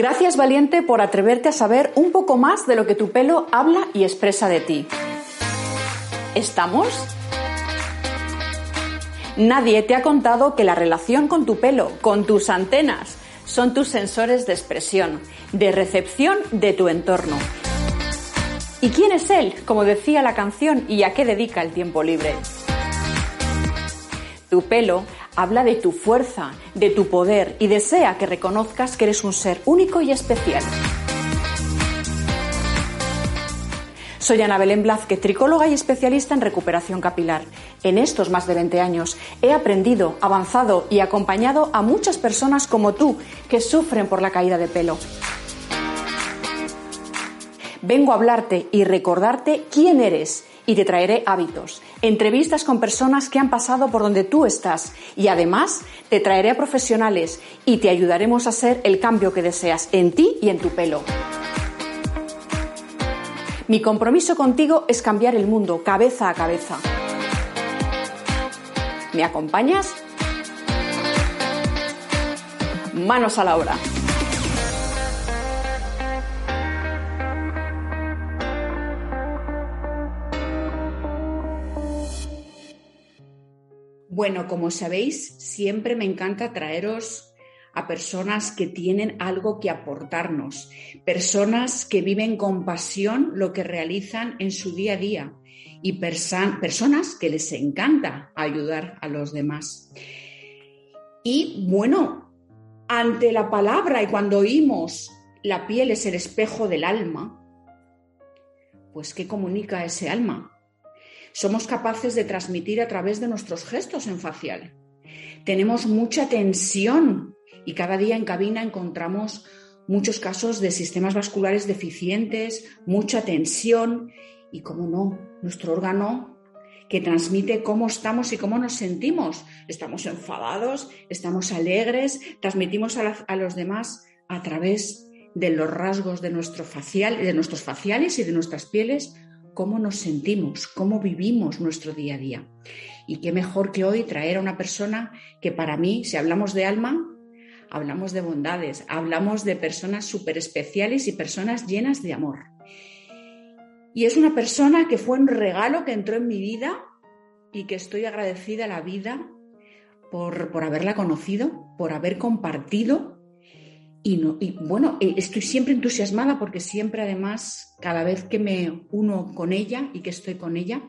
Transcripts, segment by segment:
Gracias valiente por atreverte a saber un poco más de lo que tu pelo habla y expresa de ti. ¿Estamos? Nadie te ha contado que la relación con tu pelo, con tus antenas, son tus sensores de expresión, de recepción de tu entorno. ¿Y quién es él? Como decía la canción, ¿y a qué dedica el tiempo libre? Tu pelo habla de tu fuerza, de tu poder y desea que reconozcas que eres un ser único y especial. Soy Ana Belén Blázquez, tricóloga y especialista en recuperación capilar. En estos más de 20 años he aprendido, avanzado y acompañado a muchas personas como tú que sufren por la caída de pelo. Vengo a hablarte y recordarte quién eres y te traeré hábitos, entrevistas con personas que han pasado por donde tú estás y además te traeré a profesionales y te ayudaremos a hacer el cambio que deseas en ti y en tu pelo. Mi compromiso contigo es cambiar el mundo cabeza a cabeza. ¿Me acompañas? Manos a la obra. Bueno, como sabéis, siempre me encanta traeros a personas que tienen algo que aportarnos, personas que viven con pasión lo que realizan en su día a día y personas que les encanta ayudar a los demás. Y bueno, ante la palabra y cuando oímos la piel es el espejo del alma, pues ¿qué comunica ese alma? Somos capaces de transmitir a través de nuestros gestos en facial. Tenemos mucha tensión y cada día en cabina encontramos muchos casos de sistemas vasculares deficientes, mucha tensión y, como no, nuestro órgano que transmite cómo estamos y cómo nos sentimos. Estamos enfadados, estamos alegres, transmitimos a, los demás a través de los rasgos de, nuestro facial, de nuestros faciales y de nuestras pieles cómo nos sentimos, cómo vivimos nuestro día a día. Y qué mejor que hoy traer a una persona que para mí, si hablamos de alma, hablamos de bondades, hablamos de personas súper especiales y personas llenas de amor. Y es una persona que fue un regalo que entró en mi vida y que estoy agradecida a la vida por, por haberla conocido, por haber compartido y, bueno, eh, estoy siempre entusiasmada porque siempre además, cada vez que me uno con ella y que estoy con ella,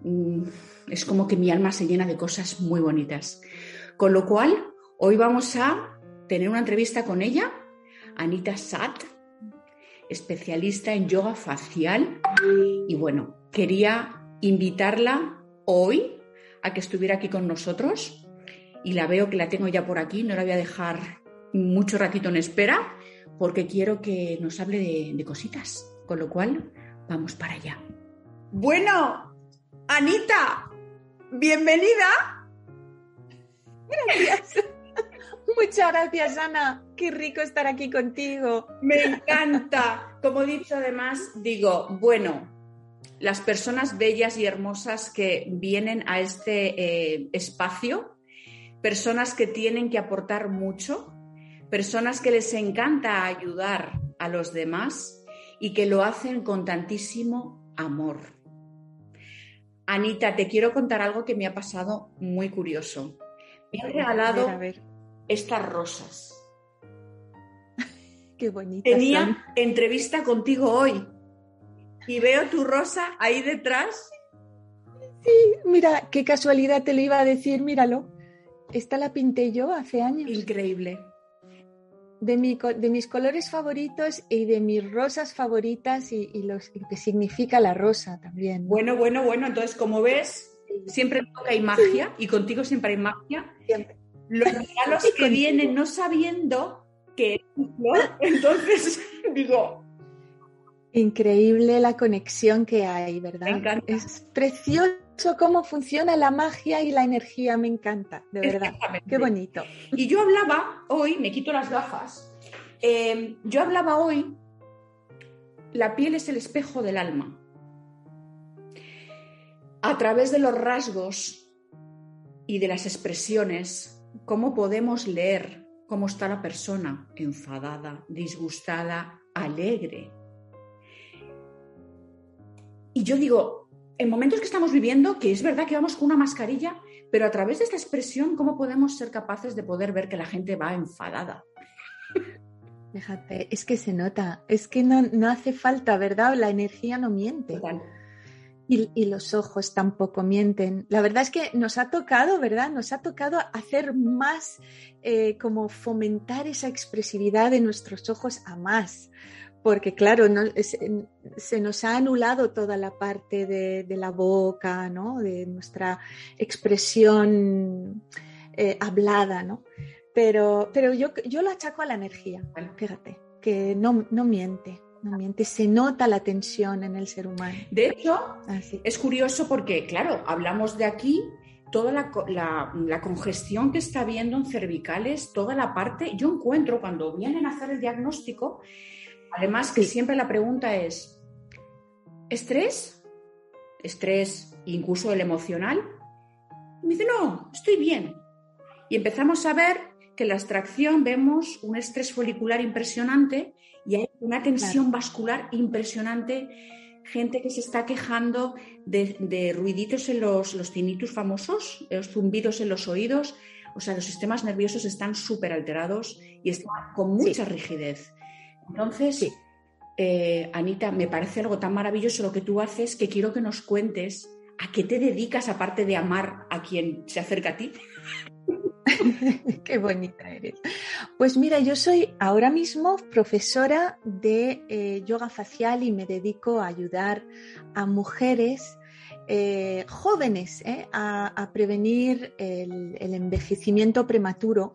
mm, es como que mi alma se llena de cosas muy bonitas. Con lo cual, hoy vamos a tener una entrevista con ella, Anita Sat, especialista en yoga facial. Y bueno, quería invitarla hoy a que estuviera aquí con nosotros y la veo que la tengo ya por aquí, no la voy a dejar mucho ratito en espera porque quiero que nos hable de, cositas, con lo cual vamos para allá. Bueno, Anita, bienvenida. Gracias. Muchas gracias, Ana. Qué rico estar aquí contigo. Me encanta. Como he dicho, además, digo, bueno, las personas bellas y hermosas que vienen a este eh, espacio personas que tienen que aportar mucho, personas que les encanta ayudar a los demás y que lo hacen con tantísimo amor. Anita, te quiero contar algo que me ha pasado muy curioso. Me han regalado estas rosas. Qué bonita. Tenía entrevista contigo hoy y veo tu rosa ahí detrás. Sí, mira, qué casualidad te lo iba a decir, míralo. Esta la pinté yo hace años. Increíble. De, de mis colores favoritos y de mis rosas favoritas y, lo que significa la rosa también. Bueno, bueno, bueno. Entonces, como ves, siempre hay magia y contigo siempre hay magia. los regalos que vienen no sabiendo que entonces digo... Increíble la conexión que hay, ¿verdad? Es precioso cómo funciona la magia y la energía, me encanta, de verdad. Qué bonito. Y yo hablaba hoy, me quito las gafas, eh, yo hablaba hoy, la piel es el espejo del alma. A través de los rasgos y de las expresiones, ¿cómo podemos leer cómo está la persona? Enfadada, disgustada, alegre. Y yo digo, en momentos que estamos viviendo, que es verdad que vamos con una mascarilla, pero a través de esta expresión, ¿cómo podemos ser capaces de poder ver que la gente va enfadada? Fíjate, es que se nota, es que no, hace falta, ¿verdad? La energía no miente. Y, los ojos tampoco mienten. La verdad es que nos ha tocado, ¿verdad? Nos ha tocado hacer más, eh, como fomentar esa expresividad de nuestros ojos a más porque claro, se nos ha anulado toda la parte de, la boca, ¿no? de nuestra expresión eh, hablada, ¿no? Pero, pero yo, yo lo achaco a la energía, fíjate, que no, no miente, no miente, se nota la tensión en el ser humano. De hecho, es curioso porque, claro, hablamos de aquí toda la, la, congestión que está habiendo en cervicales, toda la parte, yo encuentro cuando vienen a hacer el diagnóstico, Además, que siempre la pregunta es, ¿estrés? ¿Estrés incluso el emocional? Y me dice, no, estoy bien. Y empezamos a ver que en la extracción vemos un estrés folicular impresionante y hay una tensión vascular impresionante, gente que se está quejando de, ruiditos en los, los tinnitus famosos, los zumbidos en los oídos, o sea, los sistemas nerviosos están súper alterados y están con mucha rigidez. Entonces, eh, Anita, me parece algo tan maravilloso lo que tú haces que quiero que nos cuentes a qué te dedicas aparte de amar a quien se acerca a ti. Qué bonita eres. Pues mira, yo soy ahora mismo profesora de eh, yoga facial y me dedico a ayudar a mujeres eh, jóvenes a, prevenir el, envejecimiento prematuro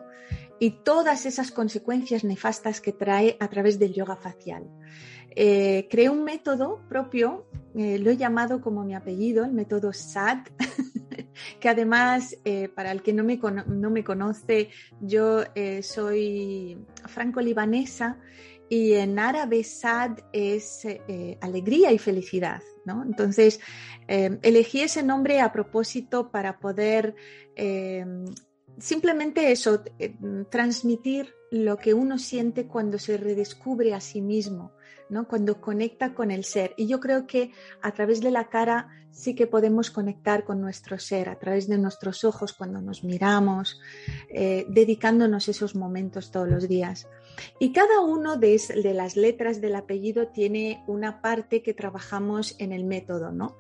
y todas esas consecuencias nefastas que trae a través del yoga facial. Eh, creé un método propio, eh, lo he llamado como mi apellido, el método SAD, que además, eh, para el que no me, no me conoce, yo soy franco-libanesa y en árabe SAD es alegría y felicidad. ¿no? Entonces, elegí ese nombre a propósito para poder simplemente eso, eh, transmitir lo que uno siente cuando se redescubre a sí mismo, ¿no? cuando conecta con el ser. Y yo creo que a través de la cara sí que podemos conectar con nuestro ser, a través de nuestros ojos cuando nos miramos, eh, dedicándonos esos momentos todos los días. Y cada uno de, las letras del apellido tiene una parte que trabajamos en el método, ¿no?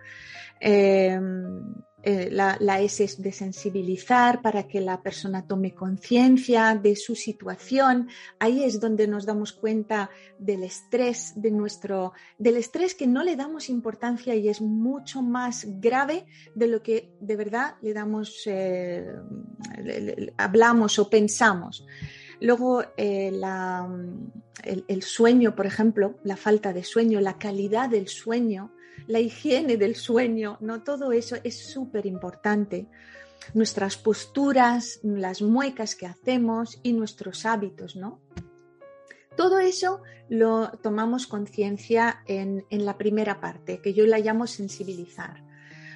Em, eh, la, S es de sensibilizar para que la persona tome conciencia de su situación. Ahí es donde nos damos cuenta del estrés de nuestro, del estrés que no le damos importancia y es mucho más grave de lo que de verdad le damos, eh, hablamos o pensamos. Luego, eh, el sueño, por ejemplo, la falta de sueño, la calidad del sueño, la higiene del sueño, ¿no? Todo eso es súper importante. Nuestras posturas, las muecas que hacemos y nuestros hábitos, ¿no? Todo eso lo tomamos conciencia en, en, la primera parte, que yo la llamo sensibilizar.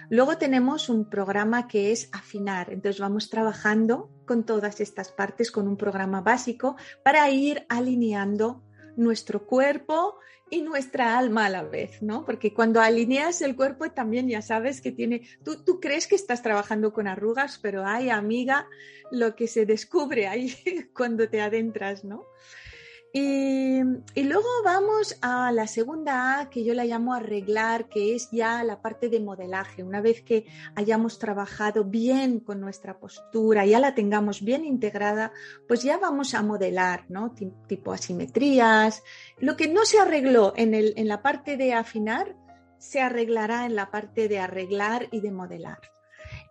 Luego tenemos un programa que es afinar, entonces vamos trabajando con todas estas partes con un programa básico para ir alineando nuestro cuerpo y nuestra alma a la vez, ¿no? Porque cuando alineas el cuerpo también ya sabes que tiene, tú, tú crees que estás trabajando con arrugas, pero hay, amiga, lo que se descubre ahí cuando te adentras, ¿no? Y, luego vamos a la segunda A, que yo la llamo arreglar, que es ya la parte de modelaje. Una vez que hayamos trabajado bien con nuestra postura, ya la tengamos bien integrada, pues ya vamos a modelar, ¿no? Tipo asimetrías. Lo que no se arregló en, en la parte de afinar, se arreglará en la parte de arreglar y de modelar.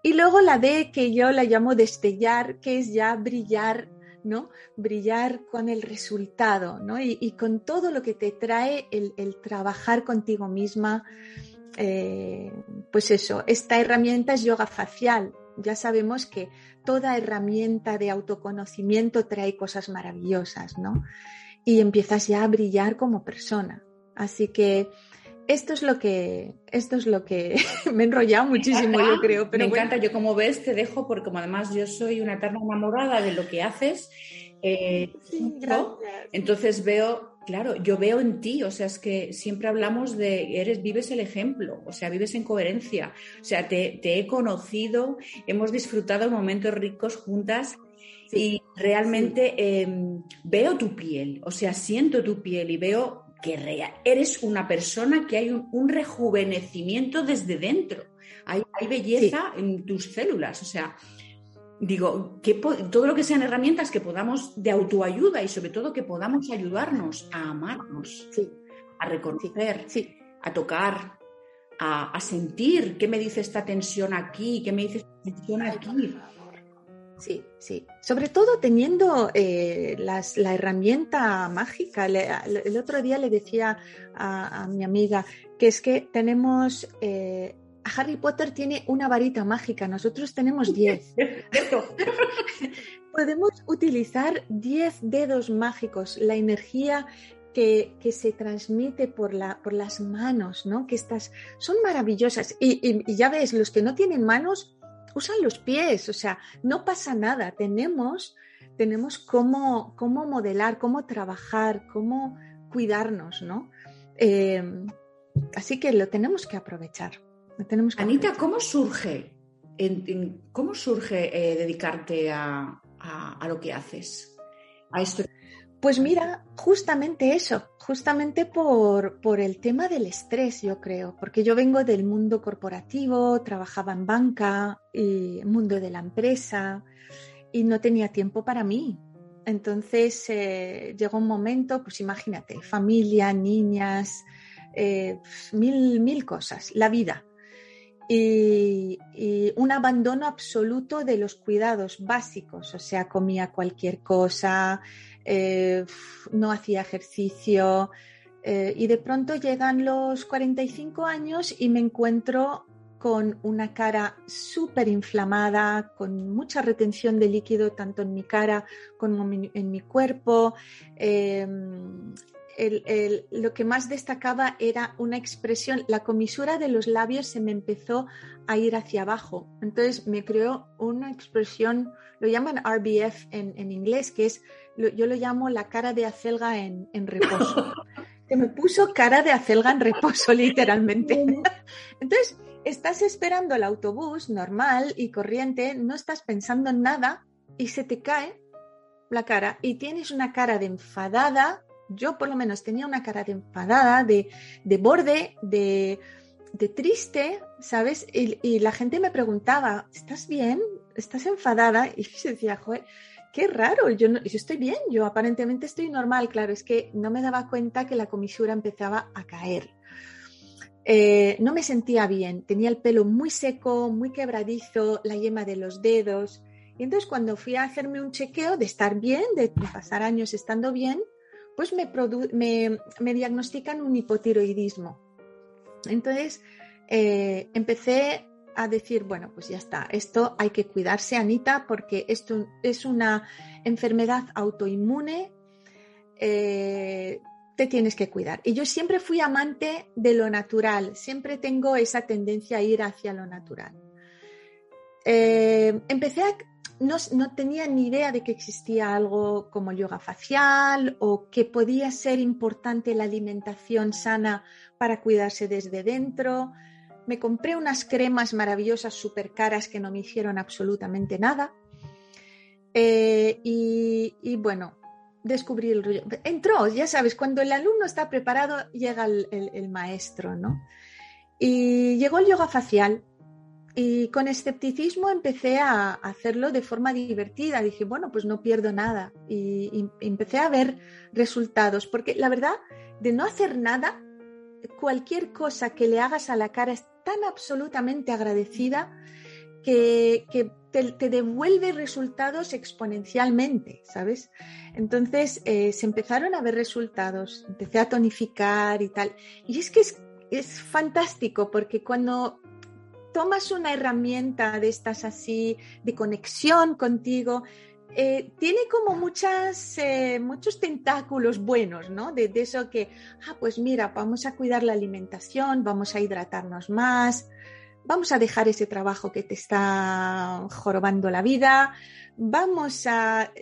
Y luego la D, que yo la llamo destellar, que es ya brillar, ¿no? Brillar con el resultado, ¿no? Y, con todo lo que te trae el, trabajar contigo misma. Eh, pues eso, esta herramienta es yoga facial. Ya sabemos que toda herramienta de autoconocimiento trae cosas maravillosas, ¿no? Y empiezas ya a brillar como persona. Así que esto es lo que, esto es lo que me he enrollado muchísimo, yo creo. Pero me encanta, yo como ves te dejo porque como además yo soy una eterna enamorada de lo que haces. Eh, entonces veo, claro, yo veo en ti, o sea, es que siempre hablamos de, eres, vives el ejemplo, o sea, vives en coherencia, o sea, te, he conocido, hemos disfrutado momentos ricos juntas y realmente em, veo tu piel, o sea, siento tu piel y veo que eres una persona que hay un, rejuvenecimiento desde dentro. Hay, belleza en tus células. O sea, digo, que todo lo que sean herramientas que podamos de autoayuda y sobre todo que podamos ayudarnos a amarnos, a reconocer, a tocar, a, a, sentir qué me dice esta tensión aquí, qué me dice esta tensión aquí. Sí, sí. Sobre todo teniendo eh, la herramienta mágica. el otro día le decía a, mi amiga que es que tenemos... Eh, Harry Potter tiene una varita mágica, nosotros tenemos 10. Podemos utilizar 10 dedos mágicos, la energía que, se transmite por, la, por las manos, ¿no? Que estas son maravillosas. y ya ves, los que no tienen manos, usan los pies, o sea, no pasa nada, tenemos, tenemos cómo, cómo modelar, cómo trabajar, cómo cuidarnos, ¿no? Em, así que lo tenemos que aprovechar. tenemos Anita, ¿cómo surge, cómo surge eh, dedicarte a, a, lo que haces? A esto pues mira, justamente eso, justamente por, por, el tema del estrés, yo creo, porque yo vengo del mundo corporativo, trabajaba en banca, y mundo de la empresa, y no tenía tiempo para mí. Entonces eh, llegó un momento, pues imagínate, familia, niñas, eh, mil, mil cosas, la vida. y, un abandono absoluto de los cuidados básicos, o sea, comía cualquier cosa, eh, no hacía ejercicio eh, y de pronto llegan los 45 años y me encuentro con una cara súper inflamada, con mucha retención de líquido tanto en mi cara como en mi cuerpo. Em, lo que más destacaba era una expresión, la comisura de los labios se me empezó a ir hacia abajo. Entonces me creó una expresión, lo llaman RBF en inglés, que es yo lo llamo la cara de acelga en, reposo. Se me puso cara de acelga en reposo, literalmente. Entonces, estás esperando el autobús normal y corriente, no estás pensando en nada y se te cae la cara y tienes una cara de enfadada. Yo por lo menos tenía una cara de enfadada, de, borde, de, triste, ¿sabes? Y, la gente me preguntaba, ¿estás bien? ¿Estás enfadada? Y yo decía, joder, qué raro, yo, estoy bien, yo aparentemente estoy normal, claro, es que no me daba cuenta que la comisura empezaba a caer. Eh, no me sentía bien, tenía el pelo muy seco, muy quebradizo, la yema de los dedos. Y entonces cuando fui a hacerme un chequeo de estar bien, de, pasar años estando bien, pues me, me, diagnostican un hipotiroidismo. Entonces eh, empecé a decir, bueno, pues ya está, esto hay que cuidarse, Anita, porque esto es una enfermedad autoinmune, eh, te tienes que cuidar. Y yo siempre fui amante de lo natural, siempre tengo esa tendencia a ir hacia lo natural. Eh, empecé a, no, no, tenía ni idea de que existía algo como yoga facial o que podía ser importante la alimentación sana para cuidarse desde dentro me compré unas cremas maravillosas súper caras que no me hicieron absolutamente nada. Eh, y, bueno, descubrí el rollo. Entró, ya sabes, cuando el alumno está preparado, llega el, maestro, ¿no? Y llegó el yoga facial. Y con escepticismo empecé a hacerlo de forma divertida. Dije, bueno, pues no pierdo nada. y empecé a ver resultados, porque la verdad, de no hacer nada, cualquier cosa que le hagas a la cara es tan absolutamente agradecida que, te, devuelve resultados exponencialmente, ¿sabes? Entonces eh, se empezaron a ver resultados, empecé a tonificar y tal. Y es que es, es fantástico porque cuando tomas una herramienta de estas así, de conexión contigo, eh, tiene como muchas, eh, muchos tentáculos buenos, ¿no? De, de, eso que, ah, pues mira, vamos a cuidar la alimentación, vamos a hidratarnos más, vamos a dejar ese trabajo que te está jorobando la vida, vamos a...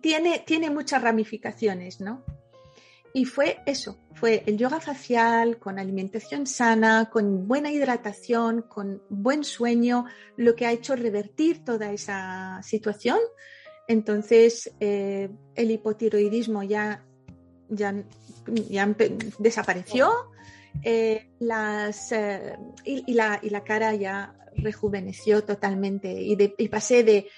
Tiene, tiene muchas ramificaciones, ¿no? Y fue eso, fue el yoga facial con alimentación sana, con buena hidratación, con buen sueño, lo que ha hecho revertir toda esa situación. Entonces, eh, el hipotiroidismo ya, ya, ya desapareció eh, las, eh, y, la, y, la, cara ya rejuveneció totalmente y, pasé de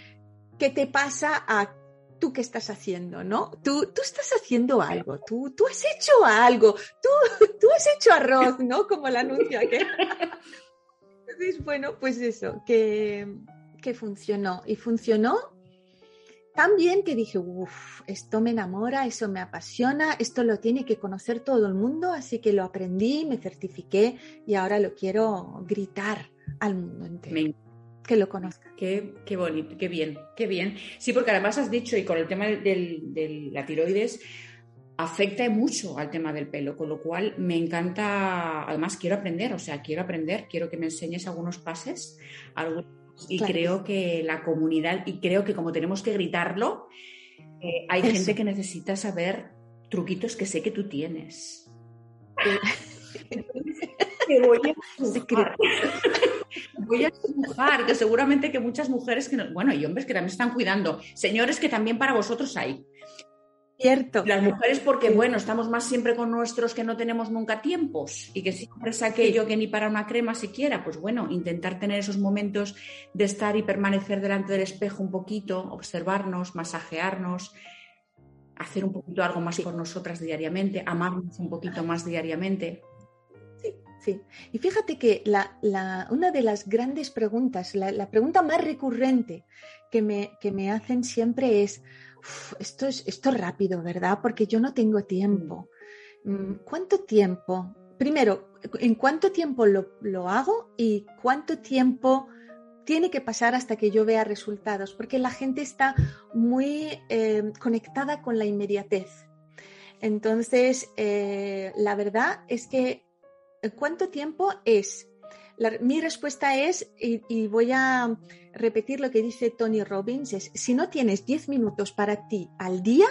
¿qué te pasa a tú qué estás haciendo, ¿no? Tú, tú estás haciendo algo, tú, tú has hecho algo, tú, tú has hecho arroz, ¿no? Como el anuncio aquel. Entonces, bueno, pues eso, que, que funcionó. Y funcionó tan bien que dije, uff, esto me enamora, eso me apasiona, esto lo tiene que conocer todo el mundo, así que lo aprendí, me certifiqué y ahora lo quiero gritar al mundo entero que lo conozca. Qué, qué, bonito, qué bien, qué bien. Sí, porque además has dicho, y con el tema de la tiroides, afecta mucho al tema del pelo, con lo cual me encanta, además quiero aprender, o sea, quiero aprender, quiero que me enseñes algunos pases, y creo que la comunidad, y creo que como tenemos que gritarlo, eh, hay gente que necesita saber truquitos que sé que tú tienes. voy a voy a dibujar, que seguramente que muchas mujeres que bueno, y hombres que también están cuidando, señores que también para vosotros hay. Cierto. Las mujeres porque, bueno, estamos más siempre con nuestros que no tenemos nunca tiempos y que siempre es aquello que ni para una crema siquiera, pues bueno, intentar tener esos momentos de estar y permanecer delante del espejo un poquito, observarnos, masajearnos, hacer un poquito algo más por nosotras diariamente, amarnos un poquito más diariamente. Y fíjate que una de las grandes preguntas, la, pregunta más recurrente que me, que me hacen siempre es, esto es esto rápido, ¿verdad? Porque yo no tengo tiempo. Mm, ¿Cuánto tiempo? Primero, ¿en cuánto tiempo lo, hago y cuánto tiempo tiene que pasar hasta que yo vea resultados? Porque la gente está muy eh, conectada con la inmediatez. Entonces, eh, la verdad es que ¿cuánto tiempo es? mi respuesta es, y, voy a repetir lo que dice Tony Robbins, es, si no tienes 10 minutos para ti al día,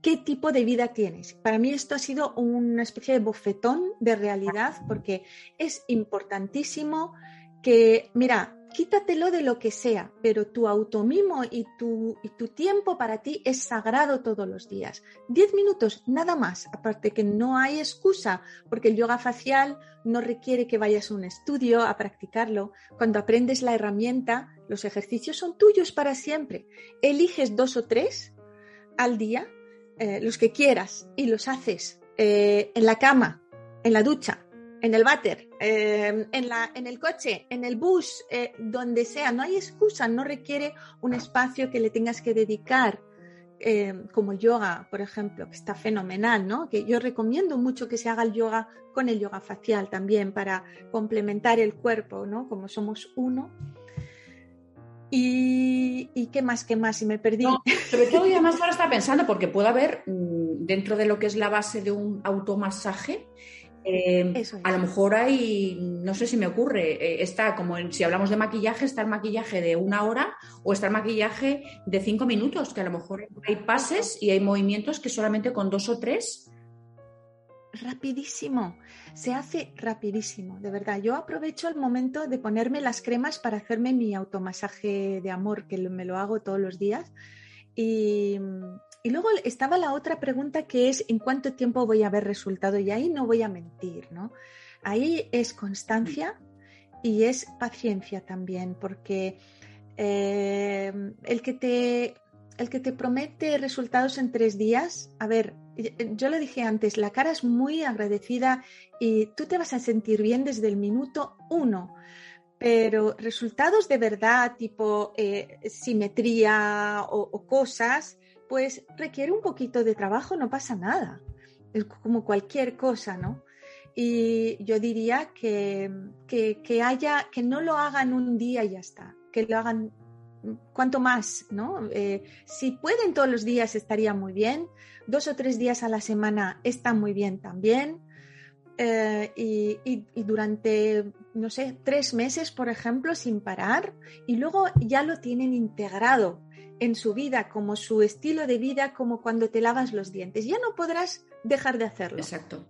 ¿qué tipo de vida tienes? Para mí esto ha sido una especie de bofetón de realidad porque es importantísimo que, mira, quítatelo de lo que sea, pero tu automimo y tu, y tu tiempo para ti es sagrado todos los días. Diez minutos, nada más, aparte que no hay excusa, porque el yoga facial no requiere que vayas a un estudio a practicarlo. Cuando aprendes la herramienta, los ejercicios son tuyos para siempre. Eliges dos o tres al día, eh, los que quieras, y los haces eh, en la cama, en la ducha, en el váter, em, en, la, en el coche, en el bus, eh, donde sea. No hay excusa, no requiere un espacio que le tengas que dedicar, em, como yoga, por ejemplo, que está fenomenal, ¿no? Que yo recomiendo mucho que se haga el yoga con el yoga facial también para complementar el cuerpo, ¿no? Como somos uno. Y, qué más, qué más, y me perdí. sobre todo, y además ahora está pensando, porque puede haber mm, dentro de lo que es la base de un automasaje, eh, a lo mejor hay, no sé si me ocurre, eh, está como si hablamos de maquillaje, está el maquillaje de una hora o está el maquillaje de cinco minutos, que a lo mejor hay pases y hay movimientos que solamente con dos o tres. Rapidísimo, se hace rapidísimo, de verdad. Yo aprovecho el momento de ponerme las cremas para hacerme mi automasaje de amor, que me lo hago todos los días. Y, y luego estaba la otra pregunta que es ¿en cuánto tiempo voy a ver resultado? Y ahí no voy a mentir, ¿no? Ahí es constancia y es paciencia también, porque eh, el, que te, el que te promete resultados en tres días, a ver, yo lo dije antes, la cara es muy agradecida y tú te vas a sentir bien desde el minuto uno pero resultados de verdad, tipo eh, simetría o, cosas, pues requiere un poquito de trabajo, no pasa nada. Es como cualquier cosa, ¿no? Y yo diría que, que, haya, que no lo hagan un día y ya está, que lo hagan cuanto más, ¿no? Eh, si pueden todos los días estaría muy bien, dos o tres días a la semana está muy bien también. Eh, y, durante, no sé, tres meses, por ejemplo, sin parar, y luego ya lo tienen integrado en su vida, como su estilo de vida, como cuando te lavas los dientes. Ya no podrás dejar de hacerlo. Exacto.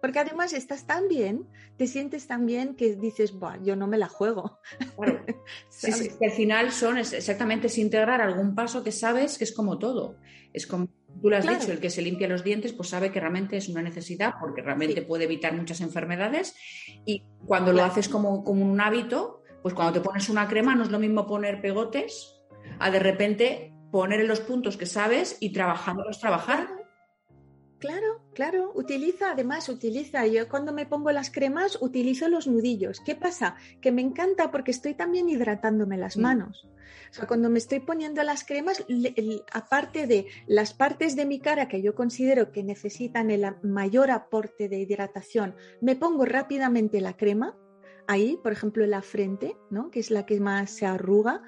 Porque además estás tan bien, te sientes tan bien que dices, yo no me la juego. Claro. sí, sí, al final son exactamente es integrar algún paso que sabes que es como todo. Es como tú lo has dicho, el que se limpia los dientes, pues sabe que realmente es una necesidad porque realmente puede evitar muchas enfermedades. Y cuando lo haces como, como un hábito, pues cuando te pones una crema no es lo mismo poner pegotes a de repente poner en los puntos que sabes y trabajándolos trabajar. Claro, claro, utiliza, además utiliza, yo cuando me pongo las cremas utilizo los nudillos. ¿Qué pasa? Que me encanta porque estoy también hidratándome las mm. manos. O sea, cuando me estoy poniendo las cremas, aparte de las partes de mi cara que yo considero que necesitan el mayor aporte de hidratación, me pongo rápidamente la crema, ahí, por ejemplo, la frente, ¿no? que es la que más se arruga,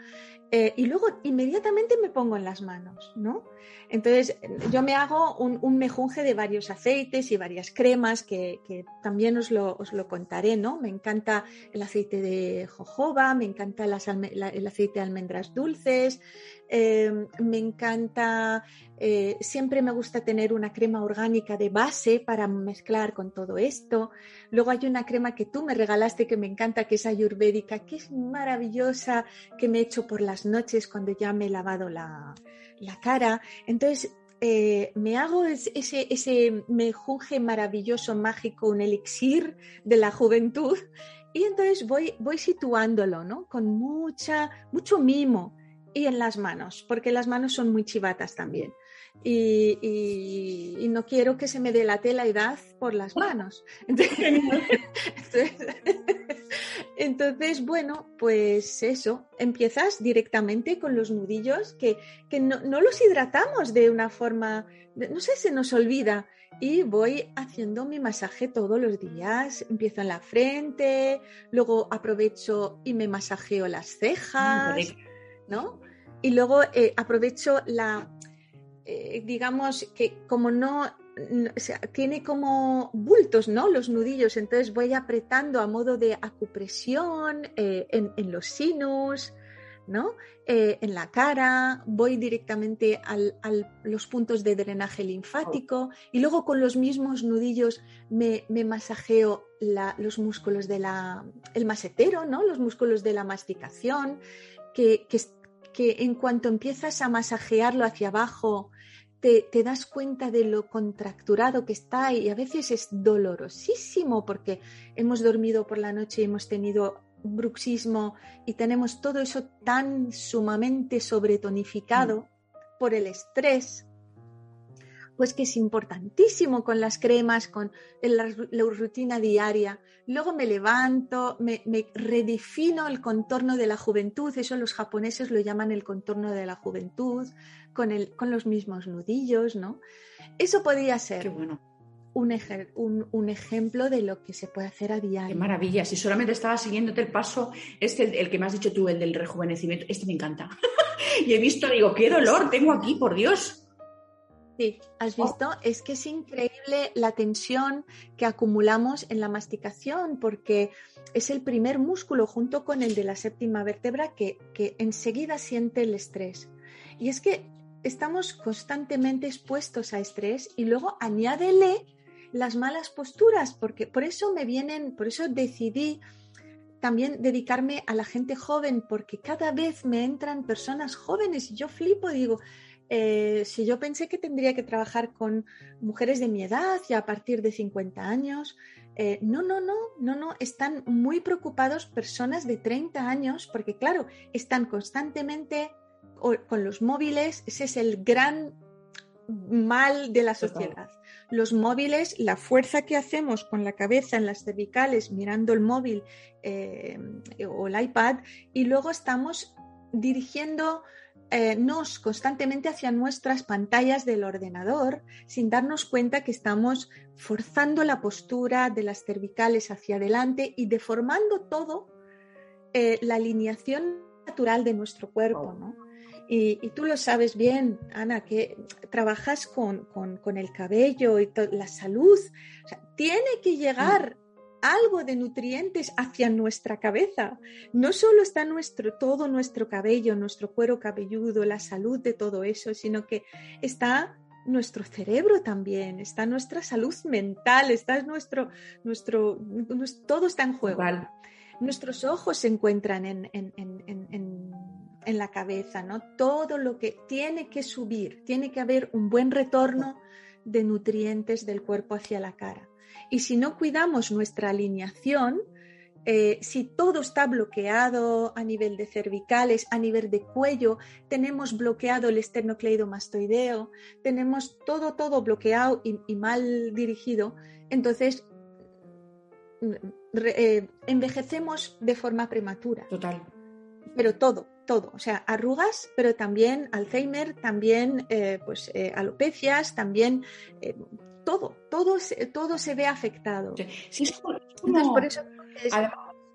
eh, y luego inmediatamente me pongo en las manos, ¿no? Entonces yo me hago un, mejunje de varios aceites y varias cremas que, también os lo, os lo, contaré, ¿no? Me encanta el aceite de jojoba, me encanta el aceite de almendras dulces, Em, me encanta, eh, siempre me gusta tener una crema orgánica de base para mezclar con todo esto. Luego hay una crema que tú me regalaste que me encanta, que es ayurvédica, que es maravillosa, que me he hecho por las noches cuando ya me he lavado la, cara. Entonces, eh, me hago ese, ese mejunje maravilloso, mágico, un elixir de la juventud. Y entonces voy, voy situándolo, ¿no? Con mucha, mucho mimo y en las manos, porque las manos son muy chivatas también. Y, no quiero que se me dé la edad por las manos. Entonces, bueno, pues eso, empiezas directamente con los nudillos que, no, no, los hidratamos de una forma, no sé, se nos olvida. Y voy haciendo mi masaje todos los días. Empiezo en la frente, luego aprovecho y me masajeo las cejas. ¿No? Y luego eh, aprovecho la, eh, digamos que como no, tiene como bultos, ¿no? Los nudillos, entonces voy apretando a modo de acupresión eh, en, los sinus, ¿no? en la cara, voy directamente a los puntos de drenaje linfático y luego con los mismos nudillos me, masajeo los músculos del el masetero, ¿no? Los músculos de la masticación, que, que, en cuanto empiezas a masajearlo hacia abajo, te, das cuenta de lo contracturado que está y a veces es dolorosísimo porque hemos dormido por la noche y hemos tenido bruxismo y tenemos todo eso tan sumamente sobretonificado mm. por el estrés pues que es importantísimo con las cremas, con la, rutina diaria. Luego me levanto, me, redefino el contorno de la juventud, eso los japoneses lo llaman el contorno de la juventud, con, el, con los mismos nudillos, ¿no? Eso podría ser bueno. un, un, ejemplo de lo que se puede hacer a diario. Qué maravilla, si solamente estaba siguiéndote el paso, este, el que me has dicho tú, el del rejuvenecimiento, este me encanta. y he visto, digo, qué dolor tengo aquí, por Dios. Sí, has oh. visto, es que es increíble la tensión que acumulamos en la masticación porque es el primer músculo junto con el de la séptima vértebra que, que enseguida siente el estrés. Y es que estamos constantemente expuestos a estrés y luego añádele las malas posturas, porque por eso me vienen, por eso decidí también dedicarme a la gente joven, porque cada vez me entran personas jóvenes y yo flipo, digo, eh, si yo pensé que tendría que trabajar con mujeres de mi edad y a partir de 50 años, eh, no, no, no, no, no, están muy preocupados personas de 30 años porque claro, están constantemente con los móviles, ese es el gran mal de la sociedad. los móviles, la fuerza que hacemos con la cabeza en las cervicales mirando el móvil eh, o el iPad y luego estamos dirigiendo eh, nos constantemente hacia nuestras pantallas del ordenador sin darnos cuenta que estamos forzando la postura de las cervicales hacia adelante y deformando todo eh, la alineación natural de nuestro cuerpo. ¿no? Y, tú lo sabes bien, Ana, que trabajas con, el cabello y la salud. tiene que llegar algo de nutrientes hacia nuestra cabeza. No solo está nuestro, todo nuestro cabello, nuestro cuero cabelludo, la salud de todo eso, sino que está nuestro cerebro también, está nuestra salud mental, está nuestro, nuestro, todo está en juego. Nuestros ojos se encuentran en, en, la cabeza, ¿no? Todo lo que tiene que subir, tiene que haber un buen retorno de nutrientes del cuerpo hacia la cara. Y si no cuidamos nuestra alineación, eh, si todo está bloqueado a nivel de cervicales, a nivel de cuello, tenemos bloqueado el esternocleidomastoideo, tenemos todo, todo bloqueado y, mal dirigido, entonces eh, envejecemos de forma prematura. Total. Pero todo, todo, o sea, arrugas, pero también Alzheimer, también eh, pues alopecias, también todo, todo, todo se ve afectado. Sí, es por eso es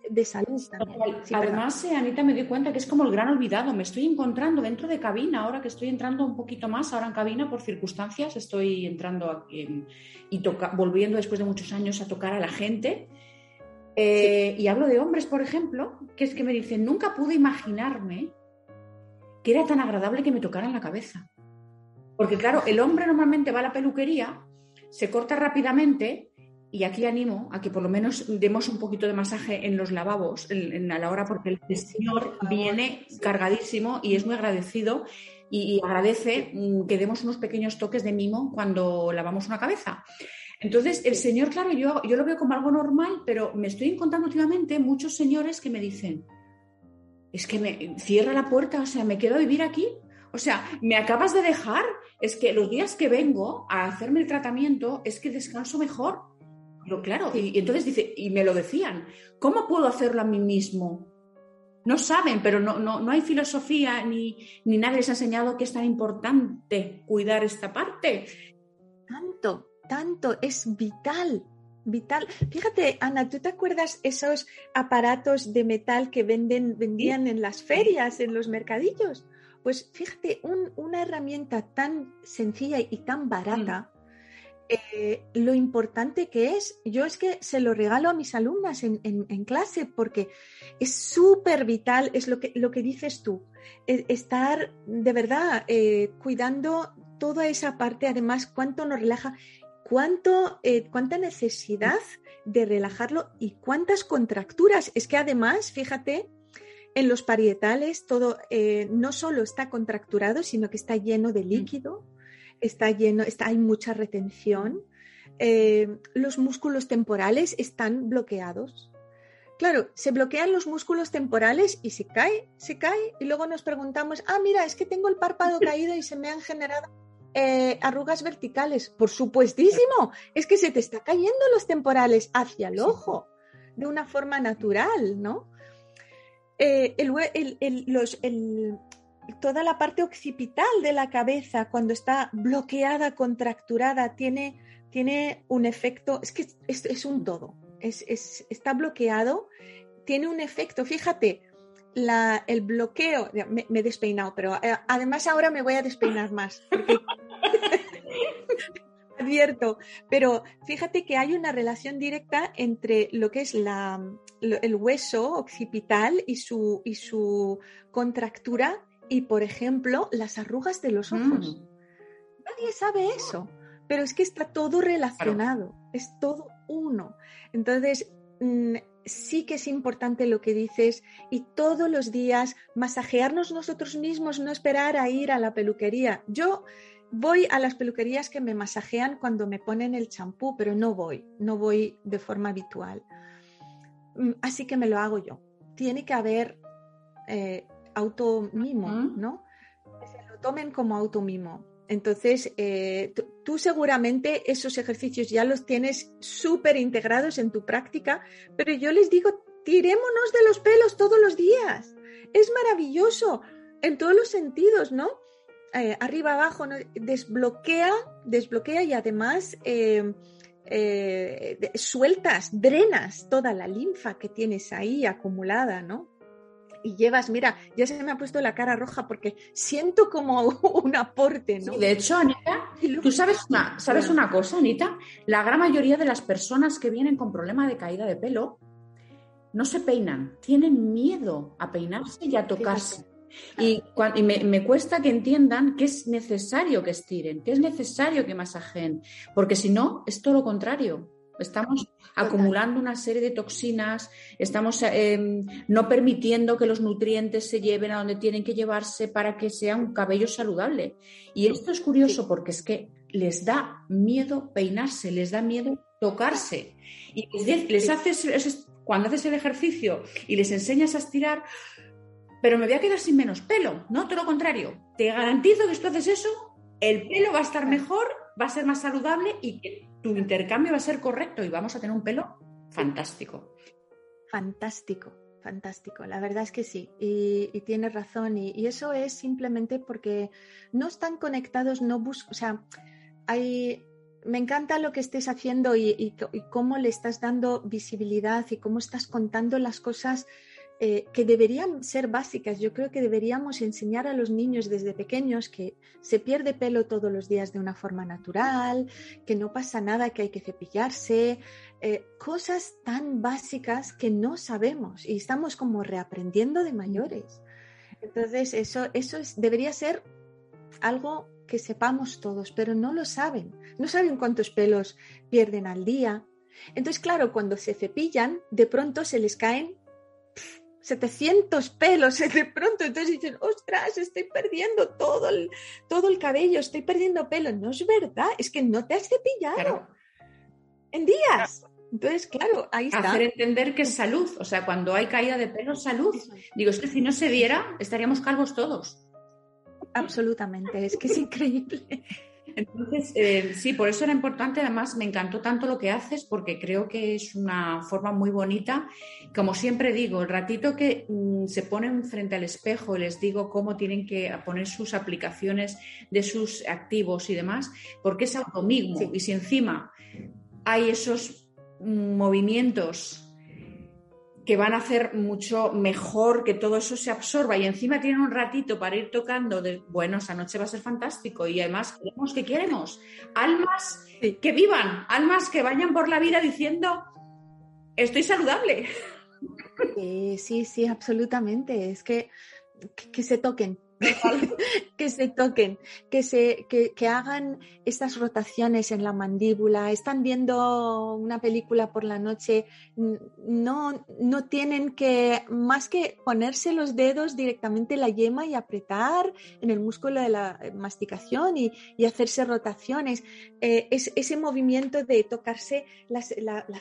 de salud también. además, eh, Anita, me doy cuenta que es como el gran olvidado. Me estoy encontrando dentro de cabina, ahora que estoy entrando un poquito más, ahora en cabina por circunstancias, estoy entrando y volviendo después de muchos años a tocar a la gente. Eh, y hablo de hombres, por ejemplo, que es que me dicen, nunca pude imaginarme que era tan agradable que me tocaran la cabeza. Porque claro, el hombre normalmente va a la peluquería se corta rápidamente y aquí animo a que por lo menos demos un poquito de masaje en los lavabos en, a la hora porque el señor viene cargadísimo y es muy agradecido y, agradece mm, que demos unos pequeños toques de mimo cuando lavamos una cabeza. Entonces, el señor, claro, yo, yo lo veo como algo normal, pero me estoy encontrando últimamente muchos señores que me dicen, es que me cierra la puerta, o sea, me quedo a vivir aquí. O sea, me acabas de dejar, es que los días que vengo a hacerme el tratamiento es que descanso mejor. Pero claro, y, entonces dice, y me lo decían, ¿cómo puedo hacerlo a mí mismo? No saben, pero no, no, no hay filosofía ni, ni nadie les ha enseñado que es tan importante cuidar esta parte. Tanto, tanto, es vital, vital. Fíjate, Ana, ¿tú te acuerdas esos aparatos de metal que venden, vendían en las ferias, en los mercadillos? Pues fíjate, una herramienta tan sencilla y tan barata, eh, lo importante que es, yo es que se lo regalo a mis alumnas en, clase porque es súper vital, es lo que, lo que dices tú, e, estar de verdad eh, cuidando toda esa parte, además, cuánto nos relaja, cuánto, eh, cuánta necesidad de relajarlo y cuántas contracturas. Es que además, fíjate, en los parietales todo eh, no solo está contracturado, sino que está lleno de mm. líquido, está lleno, está, hay mucha retención. Eh, los músculos temporales están bloqueados. Claro, se bloquean los músculos temporales y se cae, se cae y luego nos preguntamos, ah, mira, es que tengo el párpado caído y se me han generado eh, arrugas verticales. Por supuestísimo, es que se te está cayendo los temporales hacia el ojo de una forma natural, ¿no? Eh, toda la parte occipital de la cabeza, cuando está bloqueada, contracturada, tiene, tiene un efecto, es que es, un todo, es, está bloqueado, tiene un efecto, fíjate, el bloqueo, me, he despeinado, pero eh, además ahora me voy a despeinar más. Advierto, pero fíjate que hay una relación directa entre lo que es la, el hueso occipital y su, y su contractura y, por ejemplo, las arrugas de los ojos. Mm. Nadie sabe eso, pero es que está todo relacionado, es todo uno. Entonces, mm, sí que es importante lo que dices y todos los días masajearnos nosotros mismos, no esperar a ir a la peluquería. Yo voy a las peluquerías que me masajean cuando me ponen el champú, pero no voy, no voy de forma habitual. Mm, así que me lo hago yo. Tiene que haber eh, automimo, ¿no? Que se lo tomen como automimo. Entonces, eh, tú seguramente esos ejercicios ya los tienes súper integrados en tu práctica, pero yo les digo, tirémonos de los pelos todos los días. Es maravilloso en todos los sentidos, ¿no? Eh, arriba, abajo, desbloquea, desbloquea y además eh, sueltas, drenas toda la linfa que tienes ahí acumulada, ¿no? y llevas, mira, ya se me ha puesto la cara roja porque siento como un aporte, ¿no? de hecho, Anita, tú sabes una, sabes una cosa, Anita, la gran mayoría de las personas que vienen con problema de caída de pelo no se peinan, tienen miedo a peinarse y a tocarse. Y, me, me, cuesta que entiendan que es necesario que estiren, que es necesario que masajen, porque si no, es todo lo contrario. Estamos acumulando una serie de toxinas, estamos em, no permitiendo que los nutrientes se lleven a donde tienen que llevarse para que sea un cabello saludable. Y esto es curioso porque es que les da miedo peinarse, les da miedo tocarse. Y les, haces, cuando haces el ejercicio y les enseñas a estirar, pero me voy a quedar sin menos pelo. No, todo lo contrario. Te garantizo que si tú haces eso, el pelo va a estar mejor, va a ser más saludable y que tu intercambio va a ser correcto y vamos a tener un pelo fantástico. Fantástico, fantástico. La verdad es que sí. Y, tienes razón. Y, eso es simplemente porque no están conectados, no buscan, o sea. Me encanta lo que estés haciendo y cómo le estás dando visibilidad y cómo estás contando las cosas eh, que deberían ser básicas. Yo creo que deberíamos enseñar a los niños desde pequeños que se pierde pelo todos los días de una forma natural, que no pasa nada, que hay que cepillarse, eh, cosas tan básicas que no sabemos y estamos como reaprendiendo de mayores. Entonces, eso, eso debería ser algo que sepamos todos, pero no lo saben. No saben cuántos pelos pierden al día. Entonces, claro, cuando se cepillan, de pronto se les caen 700 pelos de pronto, entonces dicen, ostras, estoy perdiendo todo el, todo el cabello, estoy perdiendo pelo. No es verdad, es que no te has cepillado en días. Entonces, claro, ahí está. Hacer entender que es salud, o sea, cuando hay caída de pelo, salud. Digo, es que si no se diera, estaríamos calvos todos. Absolutamente, es que es increíble. Entonces, eh, sí, por eso era importante. Además, me encantó tanto lo que haces porque creo que es una forma muy bonita. Como siempre digo, el ratito que mm, se ponen frente al espejo y les digo cómo tienen que poner sus aplicaciones de sus activos y demás, porque es algo mismo. Y si encima hay esos mm, movimientos que van a hacer mucho mejor que todo eso se absorba y encima tienen un ratito para ir tocando de, bueno, esa noche va a ser fantástico y además queremos que queremos almas que vivan, almas que vayan por la vida diciendo estoy saludable. Sí, sí, sí, absolutamente. Es que, que se toquen, que se toquen, que, se, que, hagan estas rotaciones en la mandíbula, están viendo una película por la noche, no, no tienen que, más que ponerse los dedos directamente la yema y apretar en el músculo de la masticación y, hacerse rotaciones, eh, es, ese movimiento de tocarse la,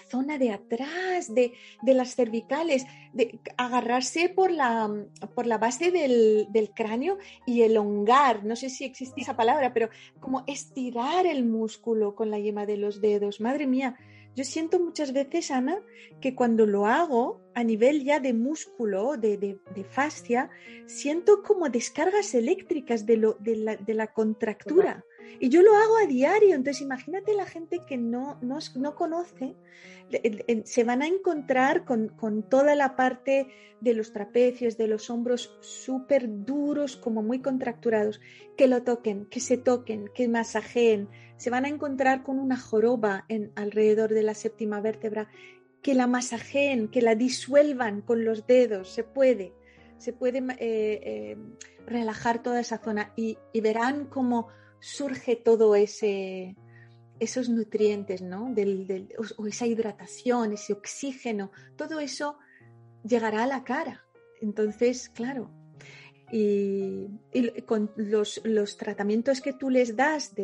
zona de atrás, de, las cervicales, de agarrarse por la, por la base del cráneo y elongar, no sé si existe esa palabra, pero como estirar el músculo con la yema de los dedos. Madre mía, yo siento muchas veces, Ana, que cuando lo hago a nivel ya de músculo, de, de, fascia, siento como descargas eléctricas de, lo, de, la, de la contractura. Y yo lo hago a diario, entonces imagínate la gente que no, no, no conoce, se van a encontrar con, con, toda la parte de los trapecios, de los hombros súper duros, como muy contracturados, que lo toquen, que se toquen, que masajeen, se van a encontrar con una joroba alrededor de la séptima vértebra, que la masajeen, que la disuelvan con los dedos, se puede, se puede eh, eh, relajar toda esa zona. Y, verán como surge todo ese esos nutrientes, ¿no? Del, o esa hidratación, ese oxígeno, todo eso llegará a la cara. Entonces, claro, y, con los, tratamientos que tú les das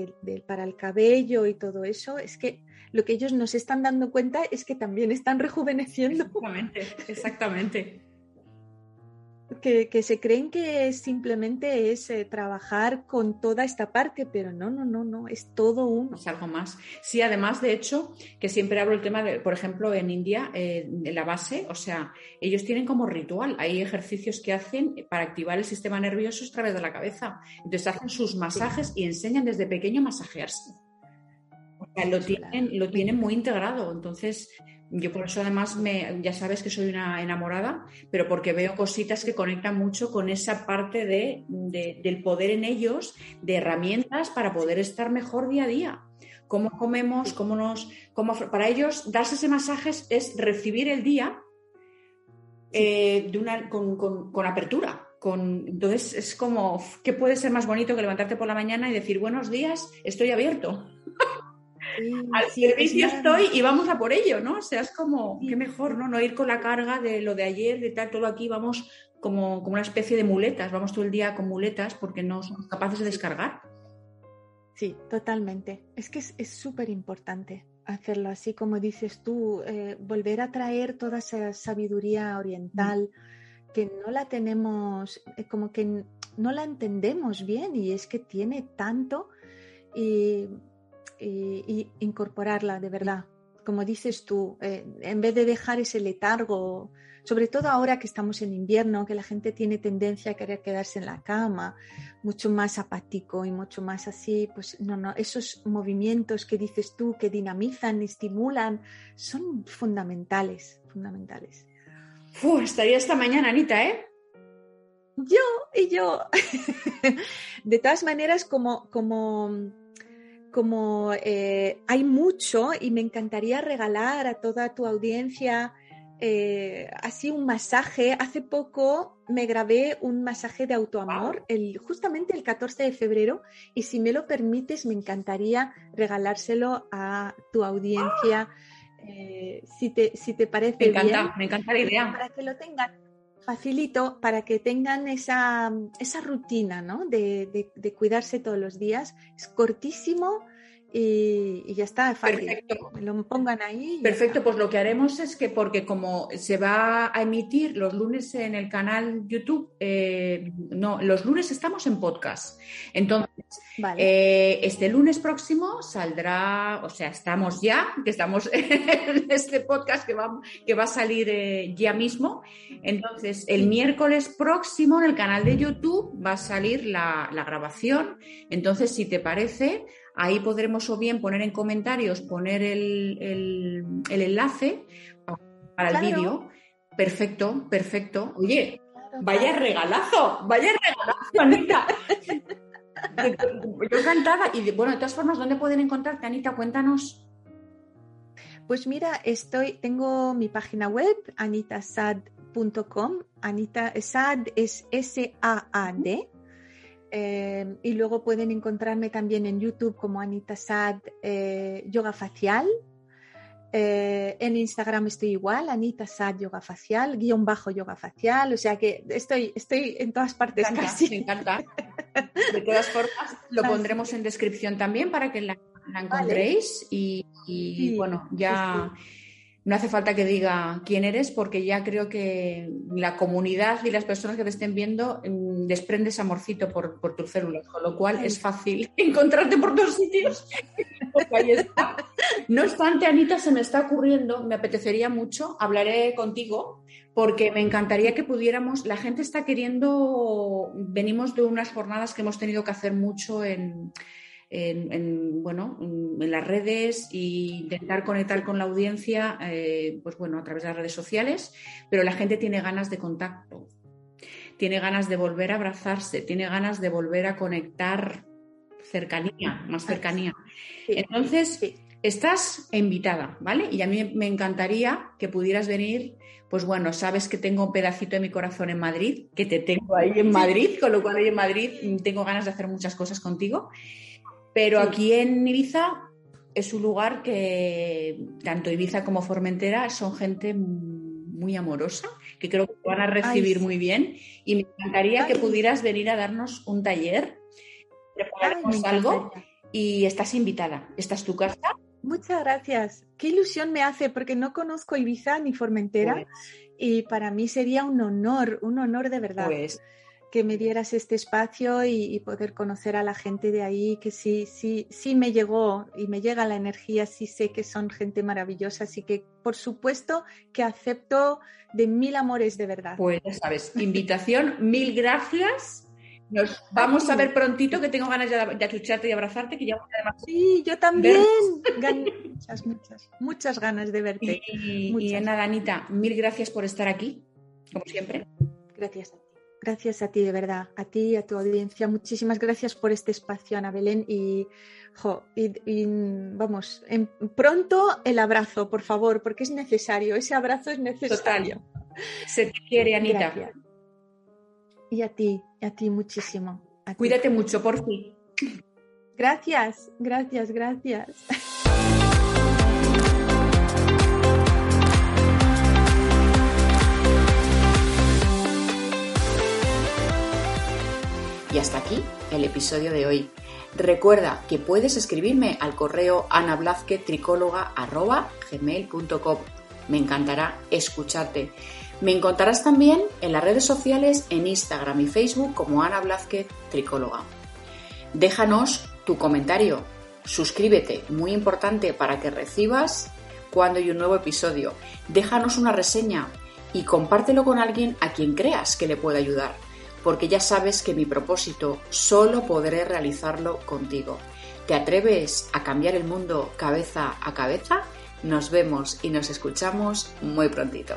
para el cabello y todo eso, es que lo que ellos nos están dando cuenta es que también están rejuveneciendo. Exactamente, exactamente. Que, se creen que simplemente es eh, trabajar con toda esta parte, pero no, no, no, no, es todo uno. Es algo más. Sí, además, de hecho, que siempre hablo el tema de, por ejemplo, en India, eh, la base, o sea, ellos tienen como ritual, hay ejercicios que hacen para activar el sistema nervioso a través de la cabeza. Entonces hacen sus masajes y enseñan desde pequeño a masajearse. O sea, lo tienen, lo tienen muy integrado. Entonces, yo por eso además me, ya sabes que soy una enamorada, pero porque veo cositas que conectan mucho con esa parte de, del poder en ellos, de herramientas para poder estar mejor día a día. Cómo comemos, cómo nos... Cómo, para ellos, darse ese masaje es recibir el día eh, de una, con, con, apertura. Con, entonces es como, ¿qué puede ser más bonito que levantarte por la mañana y decir buenos días, estoy abierto? Al servicio estoy y vamos a por ello, ¿no? O sea, es como, qué mejor, ¿no? No ir con la carga de lo de ayer, de tal, todo aquí, vamos como, como una especie de muletas, vamos todo el día con muletas porque no somos capaces de descargar. Sí, totalmente. Es que es súper importante hacerlo así, como dices tú, eh, volver a traer toda esa sabiduría oriental que no la tenemos, eh, como que no la entendemos bien y es que tiene tanto y y, incorporarla de verdad. Como dices tú, eh, en vez de dejar ese letargo, sobre todo ahora que estamos en invierno, que la gente tiene tendencia a querer quedarse en la cama, mucho más apático y mucho más así, pues no, no, esos movimientos que dices tú, que dinamizan, estimulan, son fundamentales, fundamentales. estaría esta mañana, Anita, ¿eh? Yo y yo. de todas maneras, como, como como eh, hay mucho y me encantaría regalar a toda tu audiencia eh, así un masaje. Hace poco me grabé un masaje de autoamor, el, justamente el 14 de febrero, y si me lo permites, me encantaría regalárselo a tu audiencia. Eh, si, te, si te parece me encanta, Me encanta la idea. Para que lo tengan facilito para que tengan esa, rutina ¿no? de, cuidarse todos los días. Es cortísimo y, ya está, fácil. Perfecto. Lo pongan ahí. Perfecto, pues lo que haremos es que, porque como se va a emitir los lunes en el canal YouTube, eh, no, los lunes estamos en podcast. Entonces, eh, este lunes próximo saldrá, o sea, estamos ya, que estamos en este podcast que va, que va a salir eh, ya mismo. Entonces, el miércoles próximo en el canal de YouTube va a salir la, la grabación. Entonces, si te parece, Ahí podremos o bien poner en comentarios, poner el, enlace para el vídeo. Perfecto, perfecto. Oye, vaya regalazo, vaya regalazo, Anita. Yo encantada. Y bueno, de todas formas, ¿dónde pueden encontrarte, Anita? Cuéntanos. Pues mira, estoy, tengo mi página web, anitasad.com. Anita Sad es S-A-A-D. Eh, y luego pueden encontrarme también en YouTube como Anita Sad eh, Yoga Facial. Eh, en Instagram estoy igual, Anita Sad Yoga Facial, guion bajo Yoga Facial. O sea que estoy, estoy en todas partes me casi. Me encanta. De todas formas, lo pondremos en descripción también para que la, encontréis. Y, bueno, ya. No hace falta que diga quién eres porque ya creo que la comunidad y las personas que te estén viendo mm, desprendes amorcito por, por tus células, con lo cual es fácil encontrarte por todos sitios. No obstante, Anita, se me está ocurriendo, me apetecería mucho, hablaré contigo porque me encantaría que pudiéramos, la gente está queriendo, venimos de unas jornadas que hemos tenido que hacer mucho en en, bueno, en las redes e intentar conectar con la audiencia, eh, pues bueno, a través de las redes sociales, pero la gente tiene ganas de contacto, tiene ganas de volver a abrazarse, tiene ganas de volver a conectar cercanía, más cercanía. Entonces, estás invitada, ¿vale? Y a mí me encantaría que pudieras venir pues bueno, sabes que tengo un pedacito de mi corazón en Madrid, que te tengo ahí en Madrid, con lo cual ahí en Madrid tengo ganas de hacer muchas cosas contigo. Pero aquí en Ibiza es un lugar que tanto Ibiza como Formentera son gente muy amorosa, que creo que van a recibir muy bien. Y me encantaría que pudieras venir a darnos un taller, prepararnos algo y estás invitada. Esta es tu casa. Muchas gracias. Qué ilusión me hace porque no conozco Ibiza ni Formentera Pues, y para mí sería un honor, un honor de verdad. Pues que me dieras este espacio y, y poder conocer a la gente de ahí, que sí, sí, sí me llegó y me llega la energía, sí sé que son gente maravillosa, así que por supuesto que acepto de mil amores de verdad. Pues ya sabes, invitación, mil gracias. Nos vamos a ver prontito, que tengo ganas ya de, achucharte y abrazarte, que ya además. Sí, yo también. Gan- muchas, muchas, muchas ganas de verte. Y, y Muchas. nada, Anita, mil gracias por estar aquí, como siempre. Gracias. Gracias a ti, de verdad, a ti y a tu audiencia. Muchísimas gracias por este espacio, Ana Belén. Y, jo, y- y, vamos, en- pronto el abrazo, por favor, porque es necesario. Ese abrazo es necesario. Se te quiere, Anita. Gracias. Y a ti, a ti muchísimo. A ti. Cuídate mucho, por fin. Gracias, gracias, gracias. Y hasta aquí el episodio de hoy. Recuerda que puedes escribirme al correo anablazquetricóloga.gmail.com Me encantará escucharte. Me encontrarás también en las redes sociales en Instagram y Facebook como Ana Blázquez Tricóloga. Déjanos tu comentario, suscríbete, muy importante para que recibas cuando hay un nuevo episodio. Déjanos una reseña y compártelo con alguien a quien creas que le pueda ayudar, porque ya sabes que mi propósito solo podré realizarlo contigo. ¿Te atreves a cambiar el mundo cabeza a cabeza? Nos vemos y nos escuchamos muy prontito.